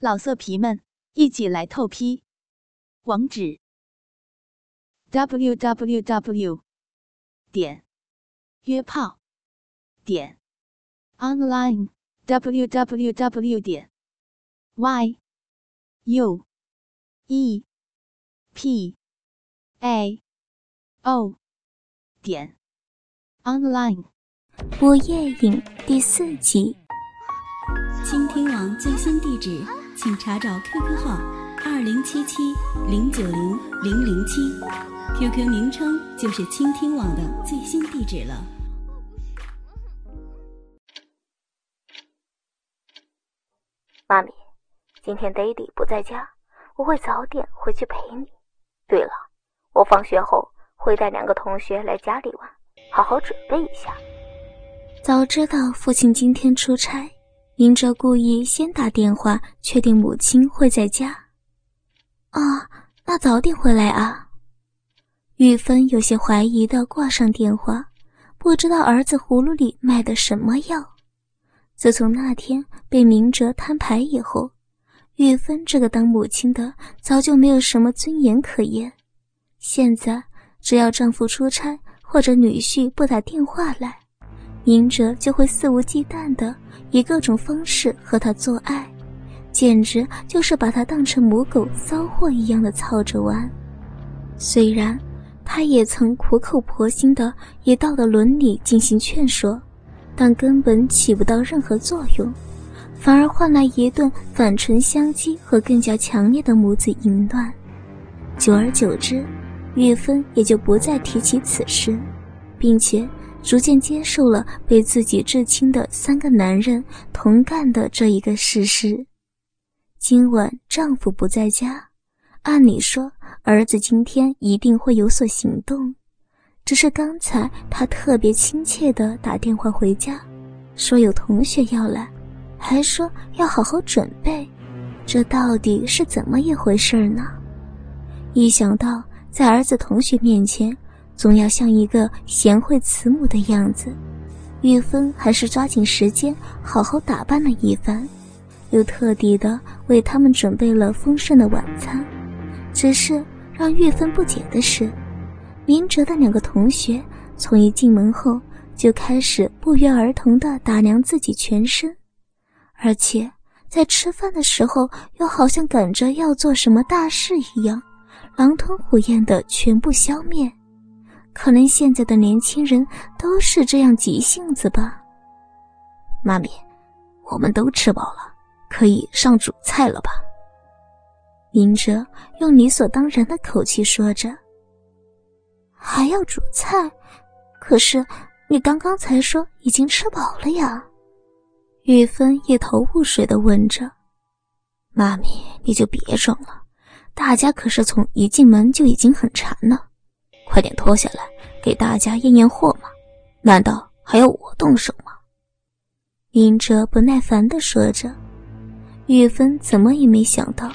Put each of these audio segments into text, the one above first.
老色皮们，一起来透批！网址：w w w 点约炮点 online w w w 点 y u e p a o 点 online。播夜影第四集。倾听网最新地址，请查找 QQ 号二零七七零九零零零七，QQ 名称就是倾听网的最新地址了。妈咪，今天 Daddy 不在家，我会早点回去陪你。对了，我放学后会带两个同学来家里玩，好好准备一下。早知道父亲今天出差。明哲故意先打电话确定母亲会在家。啊，那早点回来啊！玉芬有些怀疑的挂上电话，不知道儿子葫芦里卖的什么药。自从那天被明哲摊牌以后，玉芬这个当母亲的早就没有什么尊严可言。现在只要丈夫出差或者女婿不打电话来，明哲就会肆无忌惮的。以各种方式和他做爱，简直就是把他当成母狗骚货一样的操着玩。虽然他也曾苦口婆心的以道德伦理进行劝说，但根本起不到任何作用，反而换来一顿反唇相讥和更加强烈的母子淫乱。久而久之，玉芬也就不再提起此事，并且。逐渐接受了被自己至亲的三个男人同干的这一个事实。今晚丈夫不在家，按理说儿子今天一定会有所行动。只是刚才他特别亲切地打电话回家，说有同学要来，还说要好好准备。这到底是怎么一回事呢？一想到在儿子同学面前，总要像一个贤惠慈母的样子，玉芬还是抓紧时间好好打扮了一番，又特地的为他们准备了丰盛的晚餐。只是让玉芬不解的是，明哲的两个同学从一进门后就开始不约而同的打量自己全身，而且在吃饭的时候又好像赶着要做什么大事一样，狼吞虎咽的全部消灭。可能现在的年轻人都是这样急性子吧。妈咪，我们都吃饱了，可以上主菜了吧？明哲用理所当然的口气说着。还要煮菜？可是你刚刚才说已经吃饱了呀。玉芬一头雾水的问着。妈咪，你就别装了，大家可是从一进门就已经很馋了。快点脱下来，给大家验验货嘛！难道还要我动手吗？明哲不耐烦地说着。玉芬怎么也没想到，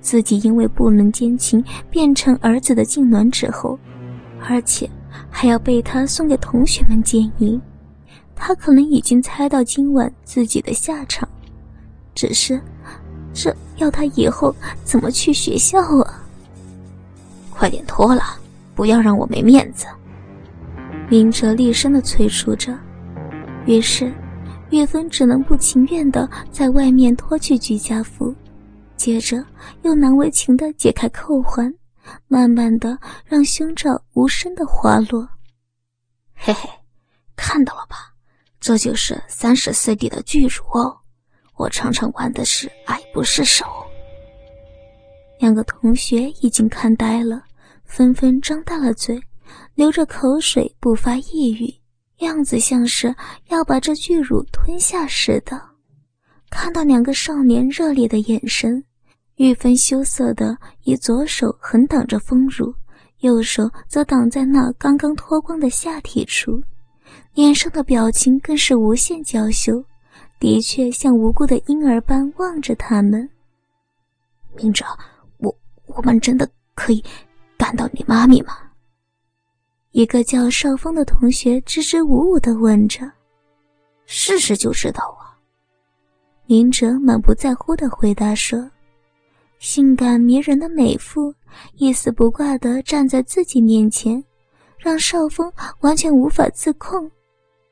自己因为不能奸情变成儿子的痉挛之后，而且还要被他送给同学们奸淫。他可能已经猜到今晚自己的下场，只是，这要他以后怎么去学校啊？快点脱了！不要让我没面子！明哲厉声的催促着。于是，岳芬只能不情愿的在外面脱去居家服，接着又难为情的解开扣环，慢慢的让胸罩无声的滑落。嘿嘿，看到了吧？这就是三十四 D 的巨乳哦！我常常玩的是爱不释手。两个同学已经看呆了。纷纷张大了嘴，流着口水，不发一语，样子像是要把这巨乳吞下似的。看到两个少年热烈的眼神，玉芬羞涩的以左手横挡着丰乳，右手则挡在那刚刚脱光的下体处，脸上的表情更是无限娇羞，的确像无辜的婴儿般望着他们。明哲，我我们真的可以。干到你妈咪吗？一个叫少峰的同学支支吾吾的问着。试试就知道啊。明哲满不在乎的回答说：“性感迷人的美妇一丝不挂的站在自己面前，让少峰完全无法自控。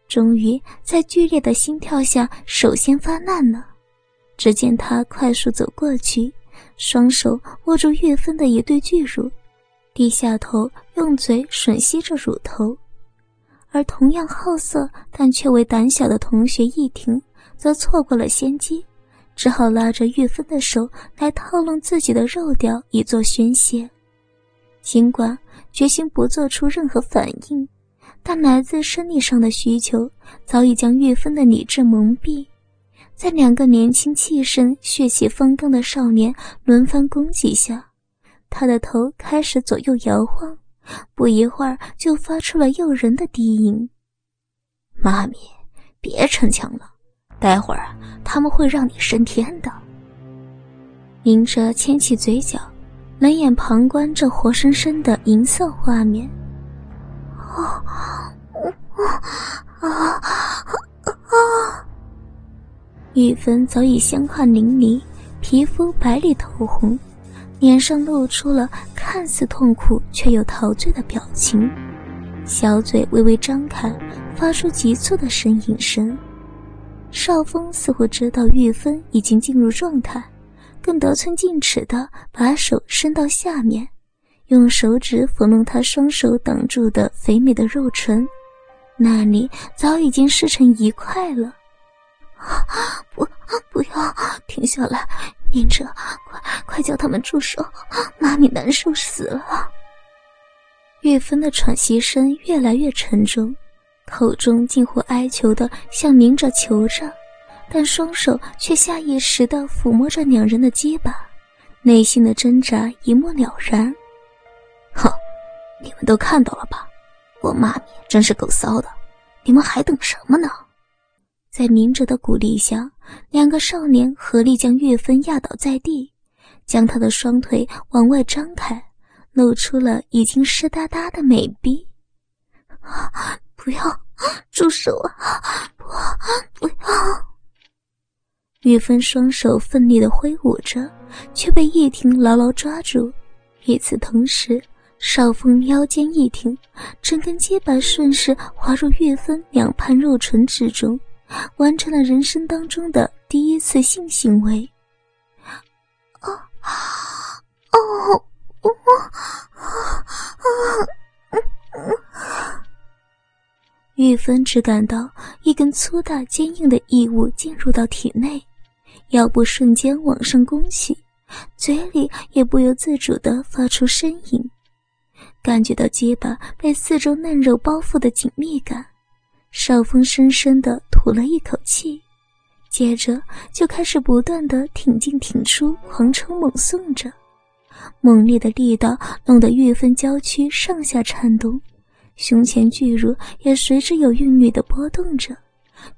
终于在剧烈的心跳下，首先发难了。只见他快速走过去，双手握住岳芬的一对巨乳，低下头用嘴吮吸着乳头。而同样好色但却为胆小的同学易婷。”则错过了先机，只好拉着玉芬的手来套弄自己的肉条以作宣泄。尽管决心不做出任何反应，但来自生理上的需求早已将玉芬的理智蒙蔽。在两个年轻气盛、血气方刚的少年轮番攻击下，他的头开始左右摇晃，不一会儿就发出了诱人的低吟：“妈咪，别逞强了。”待会儿，他们会让你升天的。明哲牵起嘴角，冷眼旁观这活生生的银色画面。啊啊啊啊！玉芬早已香汗淋漓，皮肤白里透红，脸上露出了看似痛苦却又陶醉的表情，小嘴微微张开，发出急促的呻吟声。少峰似乎知道玉芬已经进入状态，更得寸进尺的把手伸到下面，用手指抚弄她双手挡住的肥美的肉唇，那里早已经湿成一块了。不，不要停下来，明哲，快快叫他们住手！妈咪难受死了。玉芬的喘息声越来越沉重。口中近乎哀求的向明哲求着，但双手却下意识的抚摸着两人的肩膀，内心的挣扎一目了然。哼，你们都看到了吧？我妈咪真是够骚的，你们还等什么呢？在明哲的鼓励下，两个少年合力将岳芬压倒在地，将她的双腿往外张开，露出了已经湿哒哒的美臂。不要，住手啊！不，不要！岳芬双手奋力的挥舞着，却被叶婷牢牢抓住。与此同时，少峰腰间一挺，整根肩膀顺势滑入岳芬两畔肉唇之中，完成了人生当中的第一次性行为。啊啊哦哦啊啊啊！玉芬只感到一根粗大坚硬的异物进入到体内，腰部瞬间往上弓起，嘴里也不由自主地发出呻吟，感觉到肩膀被四周嫩肉包覆的紧密感。少峰深深的吐了一口气，接着就开始不断地挺进挺出，狂抽猛送着，猛烈的力道弄得玉芬娇躯上下颤动。胸前巨乳也随之有韵律的波动着，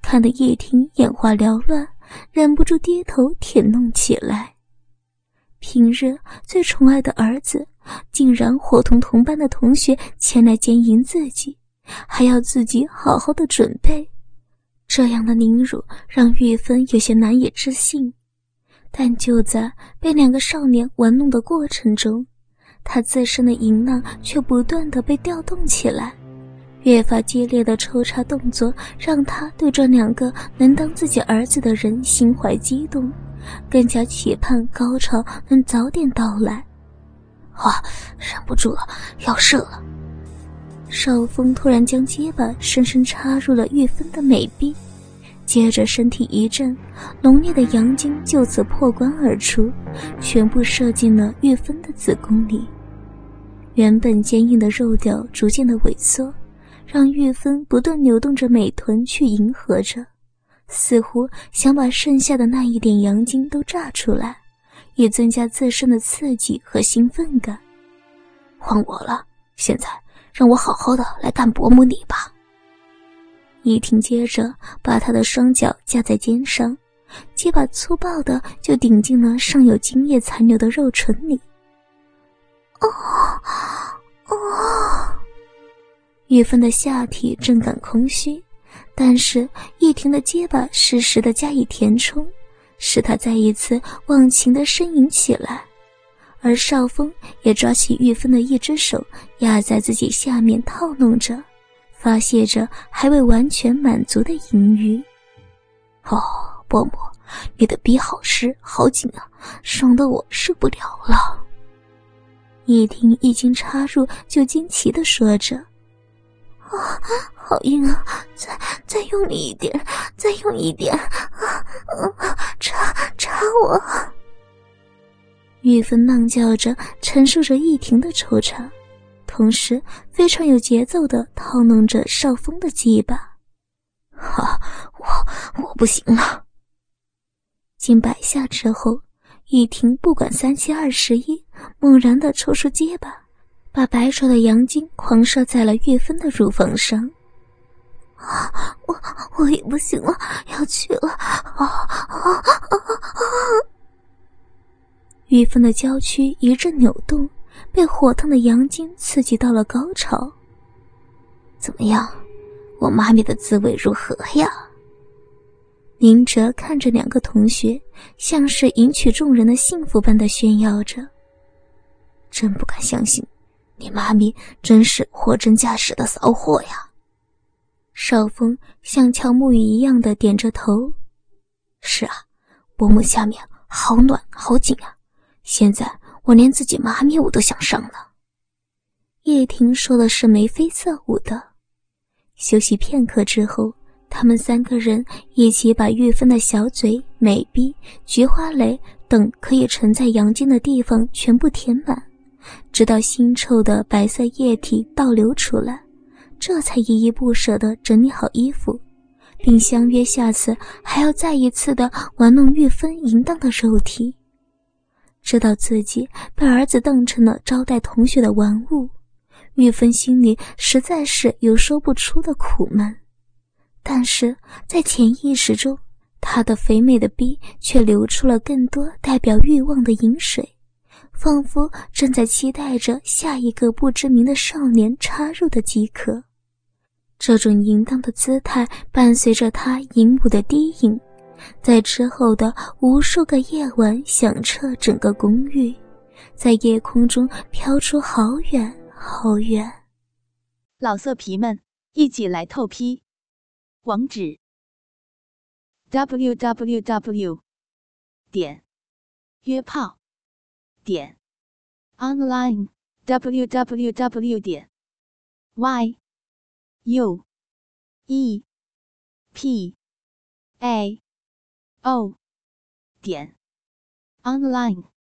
看得叶婷眼花缭乱，忍不住低头舔弄起来。平日最宠爱的儿子，竟然伙同同班的同学前来奸淫自己，还要自己好好的准备，这样的凌辱让玉芬有些难以置信。但就在被两个少年玩弄的过程中，她自身的淫浪却不断的被调动起来，越发激烈的抽插动作让她对这两个能当自己儿子的人心怀激动，更加期盼高潮能早点到来。啊，忍不住了，要射了！少峰突然将结巴深深插入了玉芬的美臂，接着身体一震，浓烈的阳精就此破关而出，全部射进了玉芬的子宫里。原本坚硬的肉条逐渐的萎缩，让玉芬不断扭动着美臀去迎合着，似乎想把剩下的那一点阳精都炸出来，以增加自身的刺激和兴奋感。换我了，现在让我好好的来干伯母你吧。依婷接着把他的双脚架在肩上，结把粗暴的就顶进了尚有精液残留的肉唇里。哦，哦！玉芬的下体正感空虚，但是一婷的结巴适时的加以填充，使他再一次忘情的呻吟起来，而少峰也抓起玉芬的一只手压在自己下面套弄着，发泄着还未完全满足的淫欲。哦，伯母，你的逼好湿好紧啊，爽得我受不了了。叶婷一经插入，就惊奇的说着：“啊，好硬啊！再再用力一点，再用力一点啊！插插我！”玉芬浪叫着，陈述着叶婷的惆怅，同时非常有节奏的套弄着少峰的鸡巴。哈，我我不行了。近百下之后。玉婷不管三七二十一，猛然的抽出结巴，把白灼的阳精狂射在了玉芬的乳房上。啊，我我也不行了，要去了！啊啊啊啊！玉芬的娇躯一阵扭动，被火烫的阳精刺激到了高潮。怎么样，我妈咪的滋味如何呀？宁哲看着两个同学，像是迎娶众人的幸福般的炫耀着。真不敢相信，你妈咪真是货真价实的骚货呀！少峰像敲木鱼一样的点着头。是啊，伯母下面好暖好紧啊，现在我连自己妈咪我都想上了。叶婷说的是眉飞色舞的。休息片刻之后。他们三个人一起把玉芬的小嘴、美鼻、菊花蕾等可以盛在阳精的地方全部填满，直到腥臭的白色液体倒流出来，这才依依不舍地整理好衣服，并相约下次还要再一次的玩弄玉芬淫荡的肉体。知道自己被儿子当成了招待同学的玩物，玉芬心里实在是有说不出的苦闷。但是在潜意识中，她的肥美的逼却流出了更多代表欲望的饮水，仿佛正在期待着下一个不知名的少年插入的即可。这种淫荡的姿态伴随着她淫舞的低吟，在之后的无数个夜晚响彻整个公寓，在夜空中飘出好远好远。老色皮们，一起来透批！网址：w w w 点约炮点 online w w w 点 y u e p a o 点 online。